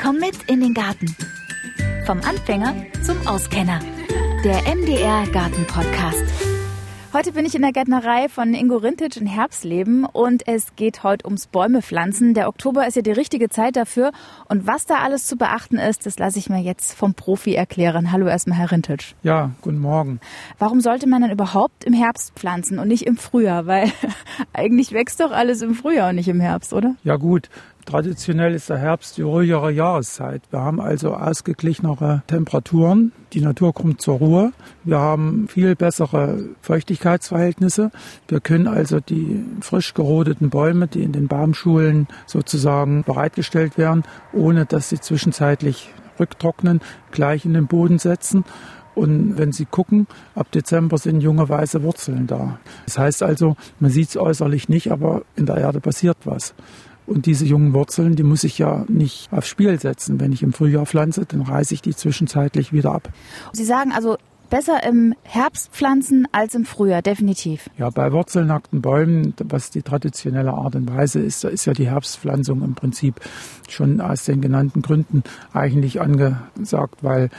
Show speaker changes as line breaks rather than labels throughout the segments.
Komm mit in den Garten. Vom Anfänger zum Auskenner. Der MDR Garten Podcast.
Heute bin ich in der Gärtnerei von Ingo Rintic in Herbstleben und es geht heute ums Bäume pflanzen. Der Oktober ist ja die richtige Zeit dafür und was da alles zu beachten ist, das lasse ich mir jetzt vom Profi erklären. Hallo erstmal, Herr Rintic.
Ja, guten Morgen.
Warum sollte man denn überhaupt im Herbst pflanzen und nicht im Frühjahr? Weil eigentlich wächst doch alles im Frühjahr und nicht im Herbst, oder?
Ja gut, Traditionell ist der Herbst die ruhigere Jahreszeit. Wir haben also ausgeglichenere Temperaturen. Die Natur kommt zur Ruhe. Wir haben viel bessere Feuchtigkeitsverhältnisse. Wir können also die frisch gerodeten Bäume, die in den Baumschulen sozusagen bereitgestellt werden, ohne dass sie zwischenzeitlich rücktrocknen, gleich in den Boden setzen. Und wenn Sie gucken, ab Dezember sind junge weiße Wurzeln da. Das heißt also, man sieht es äußerlich nicht, aber in der Erde passiert was. Und diese jungen Wurzeln, die muss ich ja nicht aufs Spiel setzen. Wenn ich im Frühjahr pflanze, dann reiße ich die zwischenzeitlich wieder ab.
Sie sagen also, besser im Herbst pflanzen als im Frühjahr, definitiv.
Ja, bei wurzelnackten Bäumen, was die traditionelle Art und Weise ist, da ist ja die Herbstpflanzung im Prinzip schon aus den genannten Gründen eigentlich angesagt, weil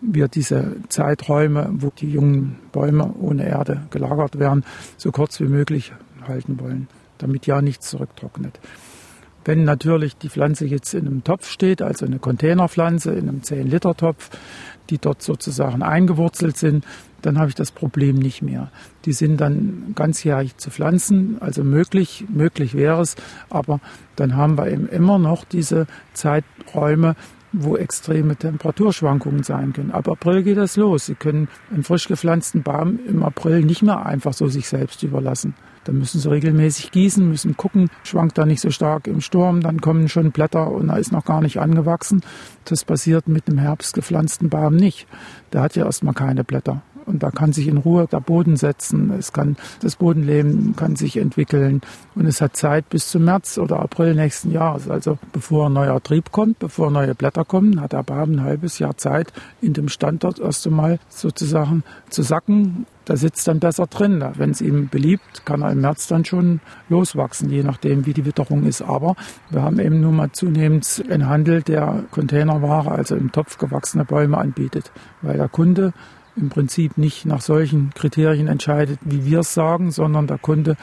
wir diese Zeiträume, wo die jungen Bäume ohne Erde gelagert werden, so kurz wie möglich halten wollen, damit ja nichts zurücktrocknet. Wenn natürlich die Pflanze jetzt in einem Topf steht, also eine Containerpflanze in einem 10-Liter-Topf, die dort sozusagen eingewurzelt sind, dann habe ich das Problem nicht mehr. Die sind dann ganzjährig zu pflanzen, also möglich, möglich wäre es, aber dann haben wir eben immer noch diese Zeiträume, wo extreme Temperaturschwankungen sein können. Ab April geht das los. Sie können einen frisch gepflanzten Baum im April nicht mehr einfach so sich selbst überlassen. Dann müssen sie regelmäßig gießen, müssen gucken, schwankt da nicht so stark im Sturm, dann kommen schon Blätter und er ist noch gar nicht angewachsen. Das passiert mit einem herbst gepflanzten Baum nicht. Der hat ja erstmal keine Blätter. Und da kann sich in Ruhe der Boden setzen. Es kann, das Bodenleben kann sich entwickeln. Und es hat Zeit bis zum März oder April nächsten Jahres. Also bevor ein neuer Trieb kommt, bevor neue Blätter kommen, hat der Baum ein halbes Jahr Zeit, in dem Standort erst einmal sozusagen zu sacken da sitzt dann besser drin. Wenn es ihm beliebt, kann er im März dann schon loswachsen, je nachdem, wie die Witterung ist. Aber wir haben eben nun mal zunehmend einen Handel, der Containerware, also im Topf gewachsene Bäume anbietet, weil der Kunde im Prinzip nicht nach solchen Kriterien entscheidet, wie wir es sagen, sondern der Kunde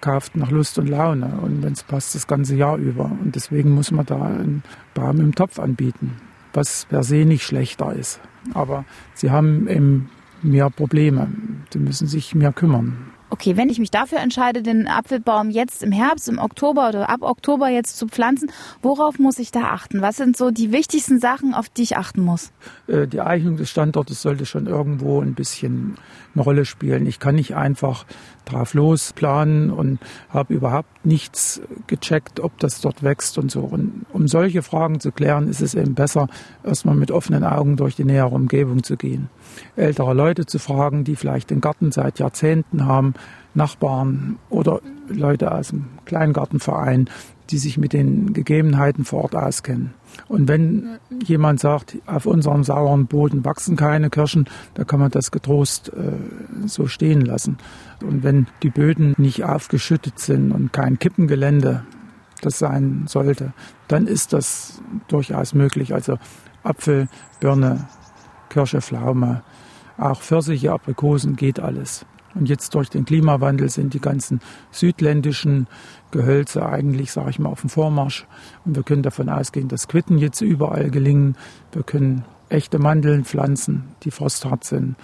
kauft nach Lust und Laune und wenn es passt, das ganze Jahr über. Und deswegen muss man da einen Baum im Topf anbieten, was per se nicht schlechter ist. Aber sie haben im mehr Probleme. Sie müssen sich mehr kümmern.
Okay, wenn ich mich dafür entscheide, den Apfelbaum jetzt im Herbst, im Oktober oder ab Oktober jetzt zu pflanzen, worauf muss ich da achten? Was sind so die wichtigsten Sachen, auf die ich achten muss?
Äh, die Eignung des Standortes sollte schon irgendwo ein bisschen eine Rolle spielen. Ich kann nicht einfach drauf los planen und habe überhaupt nichts gecheckt, ob das dort wächst und so. Und um solche Fragen zu klären, ist es eben besser, erstmal mit offenen Augen durch die nähere Umgebung zu gehen. Ältere Leute zu fragen, die vielleicht den Garten seit Jahrzehnten haben, Nachbarn oder Leute aus dem Kleingartenverein, die sich mit den Gegebenheiten vor Ort auskennen. Und wenn jemand sagt, auf unserem sauren Boden wachsen keine Kirschen, da kann man das getrost äh, so stehen lassen. Und wenn die Böden nicht aufgeschüttet sind und kein Kippengelände das sein sollte, dann ist das durchaus möglich. Also Apfel, Birne, Kirsche, Pflaume, auch Pfirsiche, Aprikosen geht alles. Und jetzt durch den Klimawandel sind die ganzen südländischen Gehölze eigentlich, sage ich mal, auf dem Vormarsch. Und wir können davon ausgehen, dass Quitten jetzt überall gelingen. Wir können echte Mandeln pflanzen, die frosthart sind.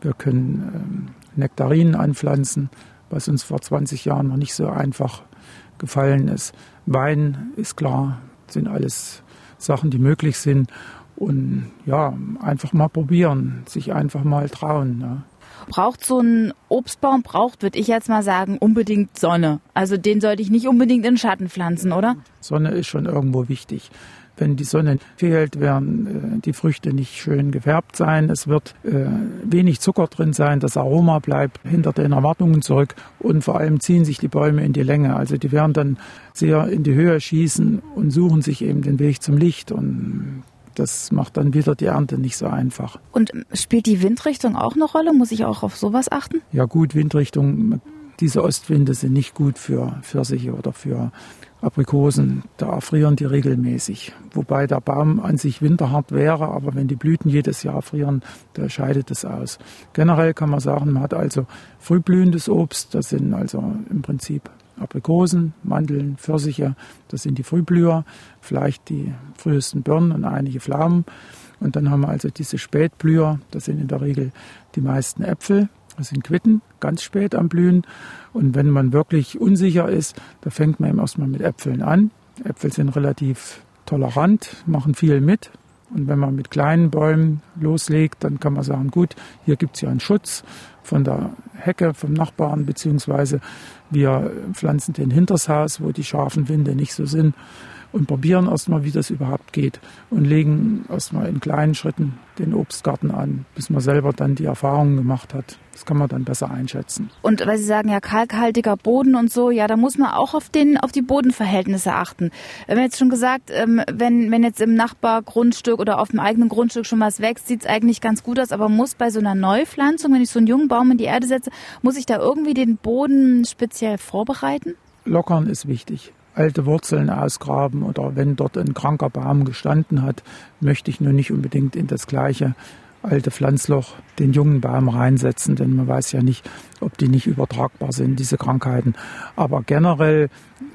Wir können ähm, Nektarinen anpflanzen, was uns vor 20 Jahren noch nicht so einfach gefallen ist. Wein ist klar, sind alles Sachen, die möglich sind. Und ja, einfach mal probieren, sich einfach mal trauen. Ja.
Braucht so ein Obstbaum, braucht, würde ich jetzt mal sagen, unbedingt Sonne. Also den sollte ich nicht unbedingt in Schatten pflanzen, oder?
Sonne ist schon irgendwo wichtig. Wenn die Sonne fehlt, werden äh, die Früchte nicht schön gefärbt sein. Es wird äh, wenig Zucker drin sein. Das Aroma bleibt hinter den Erwartungen zurück. Und vor allem ziehen sich die Bäume in die Länge. Also die werden dann sehr in die Höhe schießen und suchen sich eben den Weg zum Licht. Und das macht dann wieder die Ernte nicht so einfach.
Und spielt die Windrichtung auch eine Rolle? Muss ich auch auf sowas achten?
Ja gut, Windrichtung diese Ostwinde sind nicht gut für Pfirsiche oder für Aprikosen, da erfrieren die regelmäßig. Wobei der Baum an sich winterhart wäre, aber wenn die Blüten jedes Jahr frieren, da scheidet es aus. Generell kann man sagen, man hat also frühblühendes Obst, das sind also im Prinzip Aprikosen, Mandeln, Pfirsiche, das sind die Frühblüher, vielleicht die frühesten Birnen und einige Pflaumen. Und dann haben wir also diese Spätblüher, das sind in der Regel die meisten Äpfel, das sind Quitten, ganz spät am Blühen. Und wenn man wirklich unsicher ist, da fängt man eben erstmal mit Äpfeln an. Äpfel sind relativ tolerant, machen viel mit. Und wenn man mit kleinen Bäumen loslegt, dann kann man sagen, gut, hier gibt es ja einen Schutz von der Hecke vom Nachbarn, beziehungsweise wir pflanzen den hinters Haus, wo die scharfen Winde nicht so sind und probieren erstmal, wie das überhaupt geht und legen erstmal in kleinen Schritten den Obstgarten an, bis man selber dann die Erfahrungen gemacht hat. Das kann man dann besser einschätzen.
Und weil Sie sagen, ja, kalkhaltiger Boden und so, ja, da muss man auch auf, den, auf die Bodenverhältnisse achten. Wir haben jetzt schon gesagt, ähm, wenn, wenn jetzt im Nachbargrundstück oder auf dem eigenen Grundstück schon was wächst, sieht es eigentlich ganz gut aus, aber muss bei so einer Neupflanzung, wenn ich so einen jungen Baum in die Erde setze, muss ich da irgendwie den Boden speziell vorbereiten?
Lockern ist wichtig alte Wurzeln ausgraben oder wenn dort ein kranker Baum gestanden hat, möchte ich nur nicht unbedingt in das gleiche alte Pflanzloch den jungen Baum reinsetzen, denn man weiß ja nicht, ob die nicht übertragbar sind, diese Krankheiten. Aber generell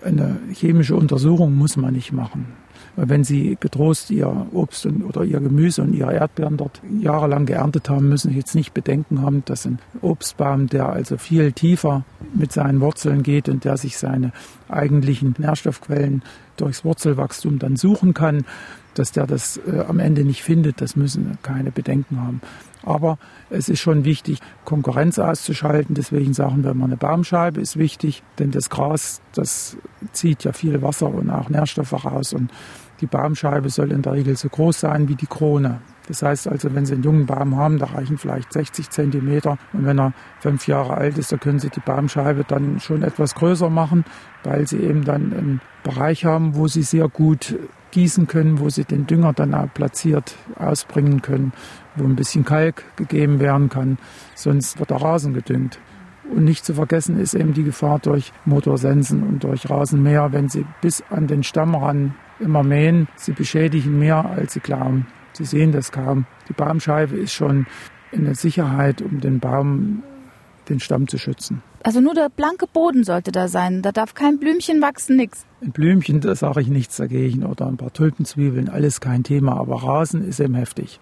eine chemische Untersuchung muss man nicht machen. Wenn Sie getrost Ihr Obst und, oder Ihr Gemüse und Ihre Erdbeeren dort jahrelang geerntet haben, müssen Sie jetzt nicht Bedenken haben, dass ein Obstbaum, der also viel tiefer mit seinen Wurzeln geht und der sich seine eigentlichen Nährstoffquellen durchs Wurzelwachstum dann suchen kann, dass der das äh, am Ende nicht findet, das müssen keine Bedenken haben. Aber es ist schon wichtig, Konkurrenz auszuschalten. Deswegen sagen wir immer, eine Baumscheibe ist wichtig, denn das Gras, das zieht ja viel Wasser und auch Nährstoffe raus. Und die Baumscheibe soll in der Regel so groß sein wie die Krone. Das heißt also, wenn Sie einen jungen Baum haben, da reichen vielleicht 60 Zentimeter. Und wenn er fünf Jahre alt ist, da können Sie die Baumscheibe dann schon etwas größer machen, weil Sie eben dann einen Bereich haben, wo Sie sehr gut gießen können, wo Sie den Dünger dann auch platziert ausbringen können, wo ein bisschen Kalk gegeben werden kann. Sonst wird der Rasen gedüngt. Und nicht zu vergessen ist eben die Gefahr durch Motorsensen und durch Rasenmäher, wenn Sie bis an den Stamm ran immer mähen. Sie beschädigen mehr, als Sie glauben. Sie sehen das kaum. Die Baumscheibe ist schon eine Sicherheit, um den Baum, den Stamm zu schützen.
Also nur der blanke Boden sollte da sein. Da darf kein Blümchen wachsen, nichts.
Ein Blümchen, da sage ich nichts dagegen. Oder ein paar Tulpenzwiebeln, alles kein Thema. Aber Rasen ist eben heftig.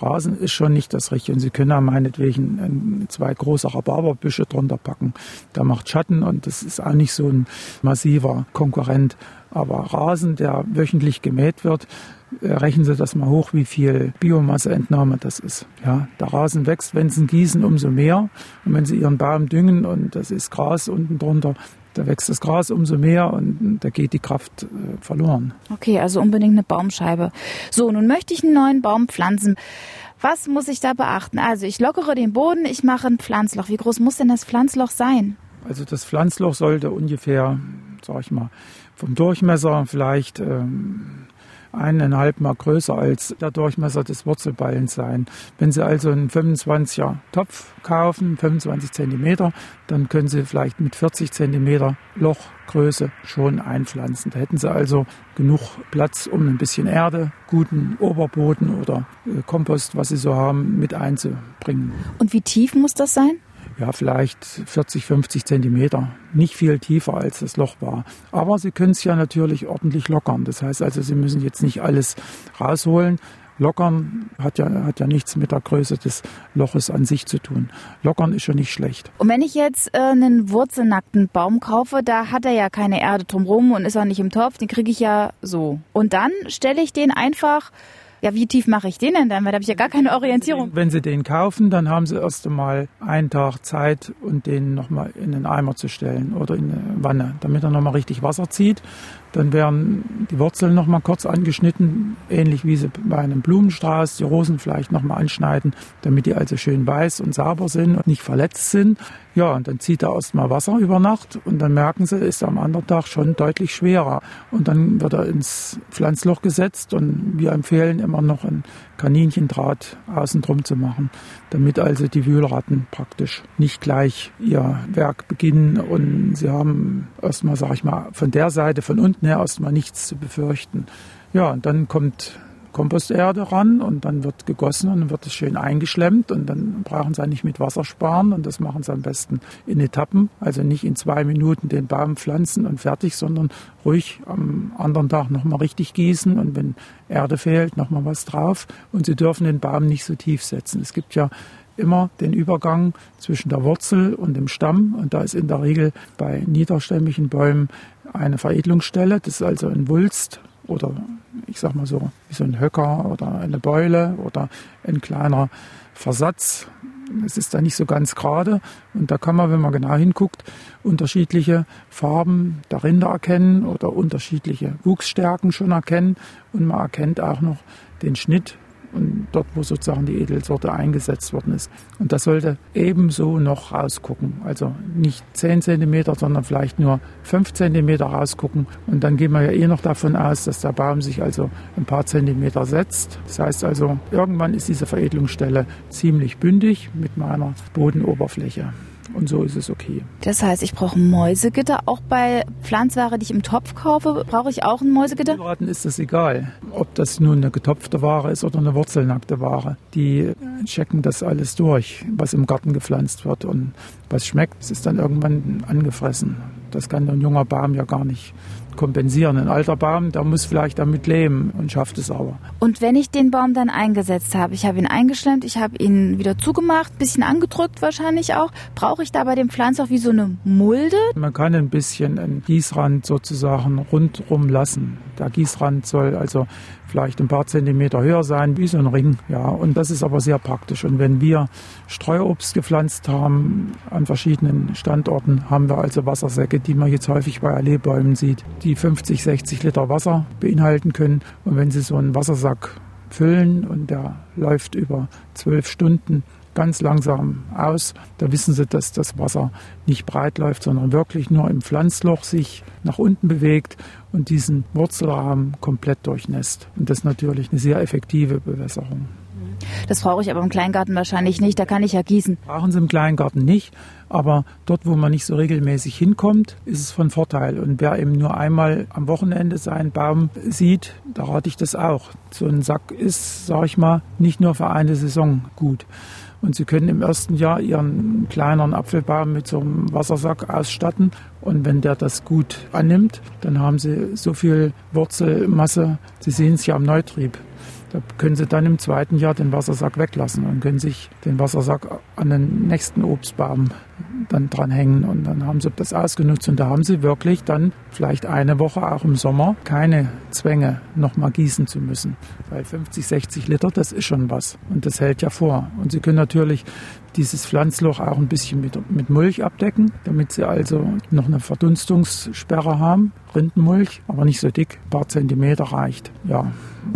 Rasen ist schon nicht das Richtige. Und Sie können da meinetwegen zwei große Rhabarberbüsche drunter packen. Da macht Schatten und das ist auch nicht so ein massiver Konkurrent. Aber Rasen, der wöchentlich gemäht wird, äh, rechnen Sie das mal hoch, wie viel Biomasseentnahme das ist. Ja, der Rasen wächst, wenn Sie ihn gießen, umso mehr. Und wenn Sie Ihren Baum düngen und das ist Gras unten drunter, da wächst das Gras umso mehr und da geht die Kraft äh, verloren.
Okay, also unbedingt eine Baumscheibe. So, nun möchte ich einen neuen Baum pflanzen. Was muss ich da beachten? Also ich lockere den Boden, ich mache ein Pflanzloch. Wie groß muss denn das Pflanzloch sein?
Also das Pflanzloch sollte ungefähr, sag ich mal, vom Durchmesser vielleicht ähm, eineinhalb Mal größer als der Durchmesser des Wurzelballens sein. Wenn Sie also einen 25er Topf kaufen, 25 Zentimeter, dann können Sie vielleicht mit 40 Zentimeter Lochgröße schon einpflanzen. Da hätten Sie also genug Platz, um ein bisschen Erde, guten Oberboden oder äh, Kompost, was Sie so haben, mit einzubringen.
Und wie tief muss das sein?
Ja, vielleicht 40, 50 Zentimeter. Nicht viel tiefer als das Loch war. Aber Sie können es ja natürlich ordentlich lockern. Das heißt also, Sie müssen jetzt nicht alles rausholen. Lockern hat ja, hat ja nichts mit der Größe des Loches an sich zu tun. Lockern ist schon nicht schlecht.
Und wenn ich jetzt äh, einen wurzelnackten Baum kaufe, da hat er ja keine Erde drumherum und ist auch nicht im Topf, den kriege ich ja so. Und dann stelle ich den einfach ja, wie tief mache ich den denn dann? Weil da habe ich ja gar keine Orientierung.
Wenn Sie den kaufen, dann haben Sie erst einmal einen Tag Zeit, und den nochmal in den Eimer zu stellen oder in eine Wanne, damit er nochmal richtig Wasser zieht. Dann werden die Wurzeln noch mal kurz angeschnitten, ähnlich wie sie bei einem Blumenstrauß die Rosen vielleicht noch mal anschneiden, damit die also schön weiß und sauber sind und nicht verletzt sind. Ja, und dann zieht er erstmal Wasser über Nacht und dann merken sie, ist am anderen Tag schon deutlich schwerer. Und dann wird er ins Pflanzloch gesetzt und wir empfehlen immer noch ein Kaninchendraht außen drum zu machen, damit also die Wühlratten praktisch nicht gleich ihr Werk beginnen und sie haben erstmal, sag ich mal, von der Seite, von unten her erstmal nichts zu befürchten. Ja, und dann kommt Komposterde ran und dann wird gegossen und dann wird es schön eingeschlemmt und dann brauchen sie nicht mit Wasser sparen und das machen sie am besten in Etappen, also nicht in zwei Minuten den Baum pflanzen und fertig, sondern ruhig am anderen Tag nochmal richtig gießen und wenn Erde fehlt, nochmal was drauf und sie dürfen den Baum nicht so tief setzen. Es gibt ja immer den Übergang zwischen der Wurzel und dem Stamm. Und da ist in der Regel bei niederstämmigen Bäumen eine Veredelungsstelle. Das ist also ein Wulst oder ich sag mal so, wie so ein Höcker oder eine Beule oder ein kleiner Versatz. Es ist da nicht so ganz gerade und da kann man, wenn man genau hinguckt, unterschiedliche Farben der Rinde erkennen oder unterschiedliche Wuchsstärken schon erkennen und man erkennt auch noch den Schnitt und dort, wo sozusagen die Edelsorte eingesetzt worden ist. Und das sollte ebenso noch rausgucken. Also nicht 10 cm, sondern vielleicht nur 5 cm rausgucken. Und dann gehen wir ja eh noch davon aus, dass der Baum sich also ein paar Zentimeter setzt. Das heißt also, irgendwann ist diese Veredelungsstelle ziemlich bündig mit meiner Bodenoberfläche. Und so ist es okay.
Das heißt, ich brauche Mäusegitter. Auch bei Pflanzware, die ich im Topf kaufe, brauche ich auch ein Mäusegitter?
Braten ist das egal. Ob das nun eine getopfte Ware ist oder eine wurzelnackte Ware. Die checken das alles durch, was im Garten gepflanzt wird. Und was schmeckt, ist dann irgendwann angefressen. Das kann ein junger Baum ja gar nicht kompensieren. Ein alter Baum, der muss vielleicht damit leben und schafft es aber.
Und wenn ich den Baum dann eingesetzt habe, ich habe ihn eingeschlemmt, ich habe ihn wieder zugemacht, bisschen angedrückt wahrscheinlich auch, brauche ich da bei dem Pflanz auch wie so eine Mulde?
Man kann ein bisschen einen Gießrand sozusagen rundrum lassen. Der Gießrand soll also vielleicht ein paar Zentimeter höher sein, wie so ein Ring. Ja, und das ist aber sehr praktisch. Und wenn wir Streuobst gepflanzt haben an verschiedenen Standorten, haben wir also Wassersäcke, die man jetzt häufig bei Alleebäumen sieht, die 50, 60 Liter Wasser beinhalten können. Und wenn Sie so einen Wassersack füllen und der läuft über zwölf Stunden, ganz langsam aus. Da wissen Sie, dass das Wasser nicht breit läuft, sondern wirklich nur im Pflanzloch sich nach unten bewegt und diesen Wurzelrahmen komplett durchnässt. Und das ist natürlich eine sehr effektive Bewässerung.
Das brauche ich aber im Kleingarten wahrscheinlich nicht. Da kann ich ja gießen.
Brauchen Sie im Kleingarten nicht. Aber dort, wo man nicht so regelmäßig hinkommt, ist es von Vorteil. Und wer eben nur einmal am Wochenende seinen Baum sieht, da rate ich das auch. So ein Sack ist, sage ich mal, nicht nur für eine Saison gut. Und Sie können im ersten Jahr Ihren kleineren Apfelbaum mit so einem Wassersack ausstatten. Und wenn der das gut annimmt, dann haben Sie so viel Wurzelmasse. Sie sehen es ja am Neutrieb. Da können Sie dann im zweiten Jahr den Wassersack weglassen und können sich den Wassersack an den nächsten Obstbaum dann dranhängen und dann haben Sie das ausgenutzt und da haben Sie wirklich dann vielleicht eine Woche auch im Sommer keine Zwänge nochmal gießen zu müssen. Weil 50, 60 Liter, das ist schon was und das hält ja vor. Und Sie können natürlich dieses Pflanzloch auch ein bisschen mit, mit Mulch abdecken, damit Sie also noch eine Verdunstungssperre haben. Rindenmulch, aber nicht so dick, ein paar Zentimeter reicht. Ja,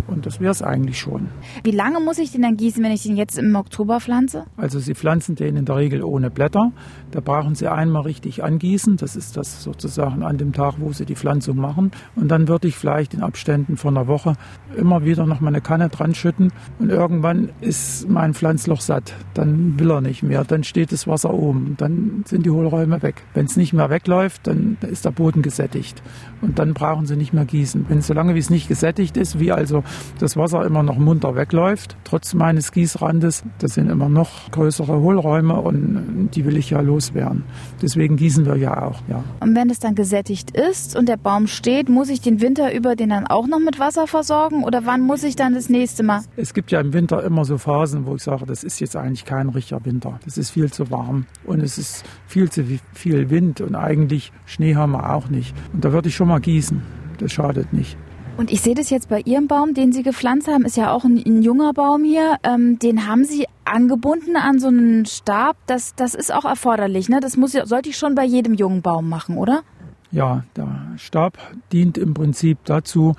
und das wäre es eigentlich schon.
Wie lange muss ich den dann gießen, wenn ich den jetzt im Oktober pflanze?
Also Sie pflanzen den in der Regel ohne Blätter. Da brauchen Sie einmal richtig angießen. Das ist das sozusagen an dem Tag, wo Sie die Pflanzung machen. Und dann würde ich vielleicht in Abständen von einer Woche immer wieder noch mal eine Kanne dran schütten. Und irgendwann ist mein Pflanzloch satt. Dann will er nicht mehr. Dann steht das Wasser oben. Dann sind die Hohlräume weg. Wenn es nicht mehr wegläuft, dann ist der Boden gesättigt. Und dann brauchen Sie nicht mehr gießen. Wenn solange wie es nicht gesättigt ist, wie also das Wasser immer noch munter wegläuft, trotz meines Gießrandes, das sind immer noch größere Hohlräume und die will ich ja loswerden. Deswegen gießen wir ja auch. Ja.
Und wenn es dann gesättigt ist und der Baum steht, muss ich den Winter über den dann auch noch mit Wasser versorgen oder wann muss ich dann das nächste Mal?
Es gibt ja im Winter immer so Phasen, wo ich sage, das ist jetzt eigentlich kein richtiger Winter. Das ist viel zu warm und es ist viel zu viel Wind und eigentlich Schnee haben wir auch nicht. Und da würde ich schon mal gießen. Das schadet nicht.
Und ich sehe das jetzt bei Ihrem Baum, den Sie gepflanzt haben, ist ja auch ein, ein junger Baum hier. Ähm, den haben Sie angebunden an so einen Stab. Das, das ist auch erforderlich. Ne? Das muss, sollte ich schon bei jedem jungen Baum machen, oder?
Ja, da Stab dient im Prinzip dazu,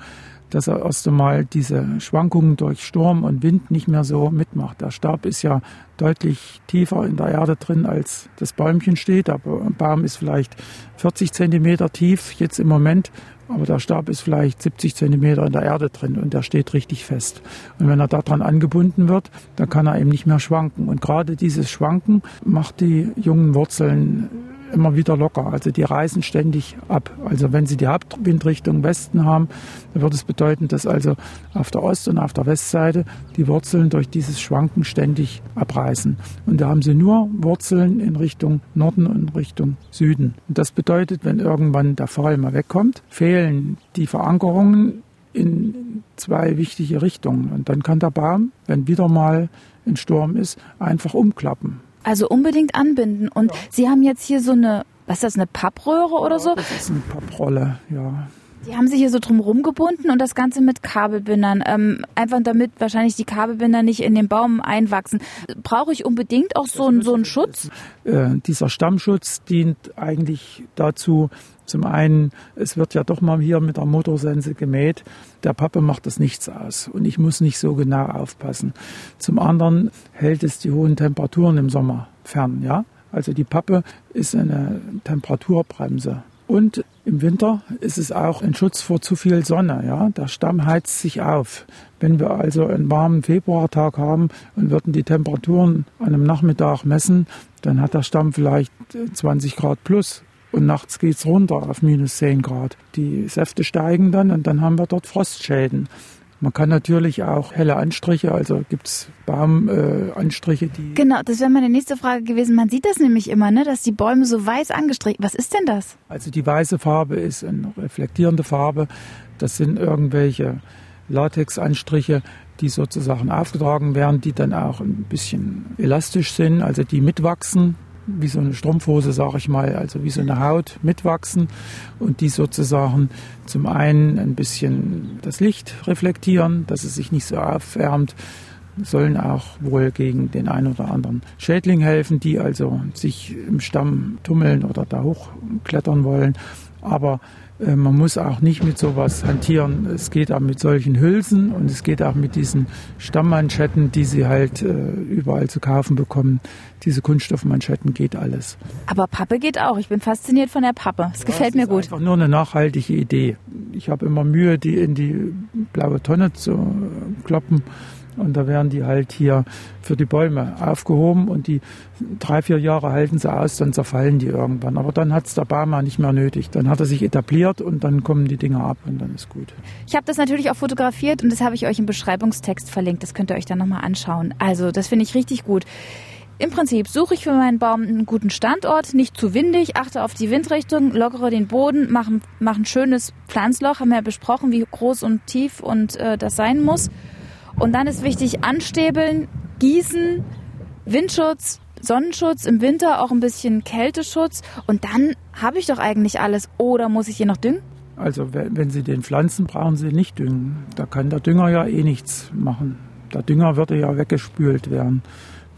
dass er erst einmal diese Schwankungen durch Sturm und Wind nicht mehr so mitmacht. Der Stab ist ja deutlich tiefer in der Erde drin, als das Bäumchen steht. Der Baum ist vielleicht 40 Zentimeter tief jetzt im Moment, aber der Stab ist vielleicht 70 Zentimeter in der Erde drin und der steht richtig fest. Und wenn er daran angebunden wird, dann kann er eben nicht mehr schwanken. Und gerade dieses Schwanken macht die jungen Wurzeln immer wieder locker. Also die reisen ständig ab. Also wenn Sie die Hauptwindrichtung Westen haben, dann wird es bedeuten, dass also auf der Ost- und auf der Westseite die Wurzeln durch dieses Schwanken ständig abreißen. Und da haben Sie nur Wurzeln in Richtung Norden und Richtung Süden. Und das bedeutet, wenn irgendwann der Fall mal wegkommt, fehlen die Verankerungen in zwei wichtige Richtungen. Und dann kann der Baum, wenn wieder mal ein Sturm ist, einfach umklappen.
Also unbedingt anbinden. Und ja. Sie haben jetzt hier so eine, was ist das, eine Pappröhre oder so?
Das ist eine Papprolle, ja.
Die haben sich hier so drum gebunden und das Ganze mit Kabelbindern. Ähm, einfach damit wahrscheinlich die Kabelbinder nicht in den Baum einwachsen. Brauche ich unbedingt auch so, einen, so einen Schutz?
Äh, dieser Stammschutz dient eigentlich dazu, zum einen, es wird ja doch mal hier mit der Motorsense gemäht. Der Pappe macht das nichts aus und ich muss nicht so genau aufpassen. Zum anderen hält es die hohen Temperaturen im Sommer fern, ja. Also die Pappe ist eine Temperaturbremse. Und im Winter ist es auch ein Schutz vor zu viel Sonne. Ja? Der Stamm heizt sich auf. Wenn wir also einen warmen Februartag haben und würden die Temperaturen an einem Nachmittag messen, dann hat der Stamm vielleicht 20 Grad plus und nachts geht es runter auf minus 10 Grad. Die Säfte steigen dann und dann haben wir dort Frostschäden. Man kann natürlich auch helle Anstriche, also gibt es Baumanstriche, äh, die.
Genau, das wäre meine nächste Frage gewesen. Man sieht das nämlich immer, ne, dass die Bäume so weiß angestrichen. Was ist denn das?
Also die weiße Farbe ist eine reflektierende Farbe. Das sind irgendwelche Latexanstriche, die sozusagen aufgetragen werden, die dann auch ein bisschen elastisch sind, also die mitwachsen wie so eine Strumpfhose, sage ich mal, also wie so eine Haut mitwachsen und die sozusagen zum einen ein bisschen das Licht reflektieren, dass es sich nicht so aufwärmt, sollen auch wohl gegen den einen oder anderen Schädling helfen, die also sich im Stamm tummeln oder da hochklettern wollen. Aber man muss auch nicht mit sowas hantieren. Es geht auch mit solchen Hülsen und es geht auch mit diesen Stammmanschetten, die Sie halt äh, überall zu kaufen bekommen. Diese Kunststoffmanschetten geht alles.
Aber Pappe geht auch. Ich bin fasziniert von der Pappe. Es ja, gefällt mir gut.
Einfach nur eine nachhaltige Idee. Ich habe immer Mühe, die in die blaue Tonne zu kloppen. Und da werden die halt hier für die Bäume aufgehoben und die drei, vier Jahre halten sie aus, dann zerfallen die irgendwann. Aber dann hat es der Baum nicht mehr nötig. Dann hat er sich etabliert und dann kommen die Dinger ab und dann ist gut.
Ich habe das natürlich auch fotografiert und das habe ich euch im Beschreibungstext verlinkt. Das könnt ihr euch dann nochmal anschauen. Also das finde ich richtig gut. Im Prinzip suche ich für meinen Baum einen guten Standort, nicht zu windig, achte auf die Windrichtung, lockere den Boden, mache mach ein schönes Pflanzloch, haben wir ja besprochen, wie groß und tief und äh, das sein muss. Und dann ist wichtig anstäbeln, gießen, Windschutz, Sonnenschutz im Winter, auch ein bisschen Kälteschutz. Und dann habe ich doch eigentlich alles. Oder muss ich hier noch düngen?
Also wenn Sie den pflanzen, brauchen Sie nicht düngen. Da kann der Dünger ja eh nichts machen. Der Dünger würde ja weggespült werden.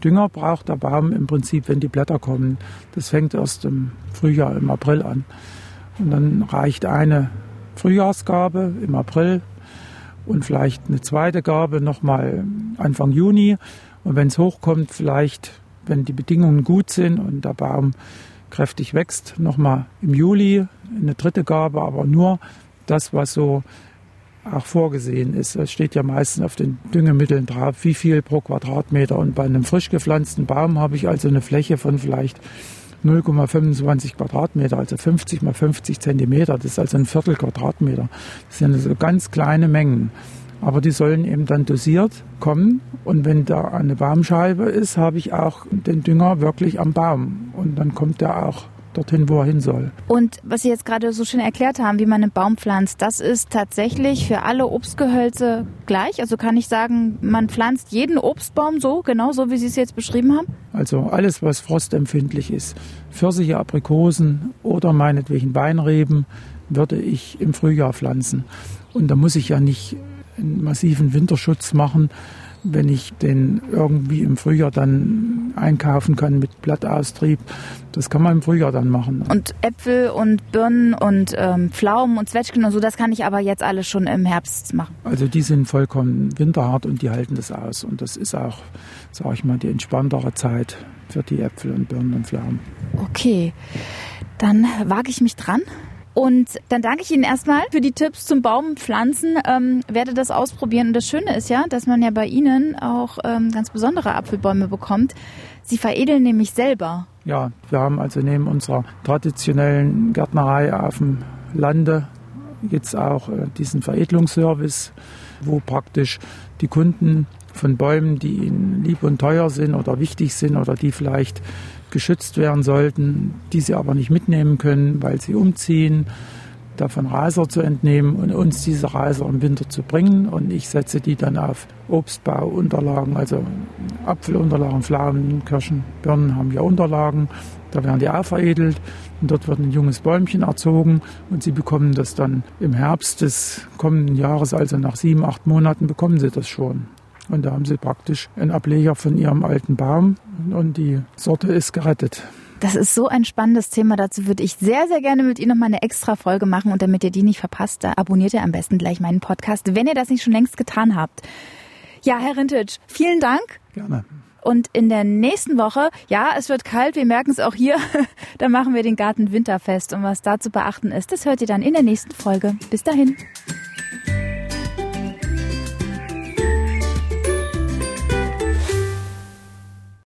Dünger braucht der Baum im Prinzip, wenn die Blätter kommen. Das fängt erst im Frühjahr, im April an. Und dann reicht eine Frühjahrsgabe im April und vielleicht eine zweite Gabe nochmal Anfang Juni. Und wenn es hochkommt, vielleicht, wenn die Bedingungen gut sind und der Baum kräftig wächst, nochmal im Juli eine dritte Gabe, aber nur das, was so auch vorgesehen ist. Es steht ja meistens auf den Düngemitteln drauf, wie viel pro Quadratmeter. Und bei einem frisch gepflanzten Baum habe ich also eine Fläche von vielleicht 0,25 Quadratmeter, also 50 mal 50 Zentimeter. Das ist also ein Viertel Quadratmeter. Das sind also ganz kleine Mengen. Aber die sollen eben dann dosiert kommen. Und wenn da eine Baumscheibe ist, habe ich auch den Dünger wirklich am Baum. Und dann kommt der auch dorthin, wo er hin soll.
Und was Sie jetzt gerade so schön erklärt haben, wie man einen Baum pflanzt, das ist tatsächlich für alle Obstgehölze gleich? Also kann ich sagen, man pflanzt jeden Obstbaum so, genau so, wie Sie es jetzt beschrieben haben?
Also alles, was frostempfindlich ist, Pfirsiche, Aprikosen oder meinetwegen Weinreben, würde ich im Frühjahr pflanzen. Und da muss ich ja nicht einen massiven Winterschutz machen, wenn ich den irgendwie im Frühjahr dann einkaufen kann mit Blattaustrieb. Das kann man im Frühjahr dann machen.
Und Äpfel und Birnen und ähm, Pflaumen und Zwetschgen und so, das kann ich aber jetzt alles schon im Herbst machen.
Also die sind vollkommen winterhart und die halten das aus. Und das ist auch, sage ich mal, die entspanntere Zeit für die Äpfel und Birnen und Pflaumen.
Okay, dann wage ich mich dran. Und dann danke ich Ihnen erstmal für die Tipps zum Baumpflanzen. Ähm, werde das ausprobieren. Und das Schöne ist ja, dass man ja bei Ihnen auch ähm, ganz besondere Apfelbäume bekommt. Sie veredeln nämlich selber.
Ja, wir haben also neben unserer traditionellen Gärtnerei auf dem Lande jetzt auch äh, diesen Veredelungsservice, wo praktisch die Kunden von Bäumen, die ihnen lieb und teuer sind oder wichtig sind oder die vielleicht geschützt werden sollten, die sie aber nicht mitnehmen können, weil sie umziehen, davon Reiser zu entnehmen und uns diese Reiser im Winter zu bringen. Und ich setze die dann auf Obstbauunterlagen, also Apfelunterlagen, Pflaumen, Kirschen, Birnen haben ja Unterlagen. Da werden die aufveredelt und dort wird ein junges Bäumchen erzogen und sie bekommen das dann im Herbst des kommenden Jahres, also nach sieben, acht Monaten, bekommen sie das schon. Und da haben sie praktisch einen Ableger von ihrem alten Baum und die Sorte ist gerettet.
Das ist so ein spannendes Thema. Dazu würde ich sehr, sehr gerne mit Ihnen noch mal eine extra Folge machen. Und damit ihr die nicht verpasst, da abonniert ihr am besten gleich meinen Podcast, wenn ihr das nicht schon längst getan habt. Ja, Herr Rintitsch, vielen Dank.
Gerne.
Und in der nächsten Woche, ja, es wird kalt, wir merken es auch hier, da machen wir den Garten winterfest. Und was da zu beachten ist, das hört ihr dann in der nächsten Folge. Bis dahin.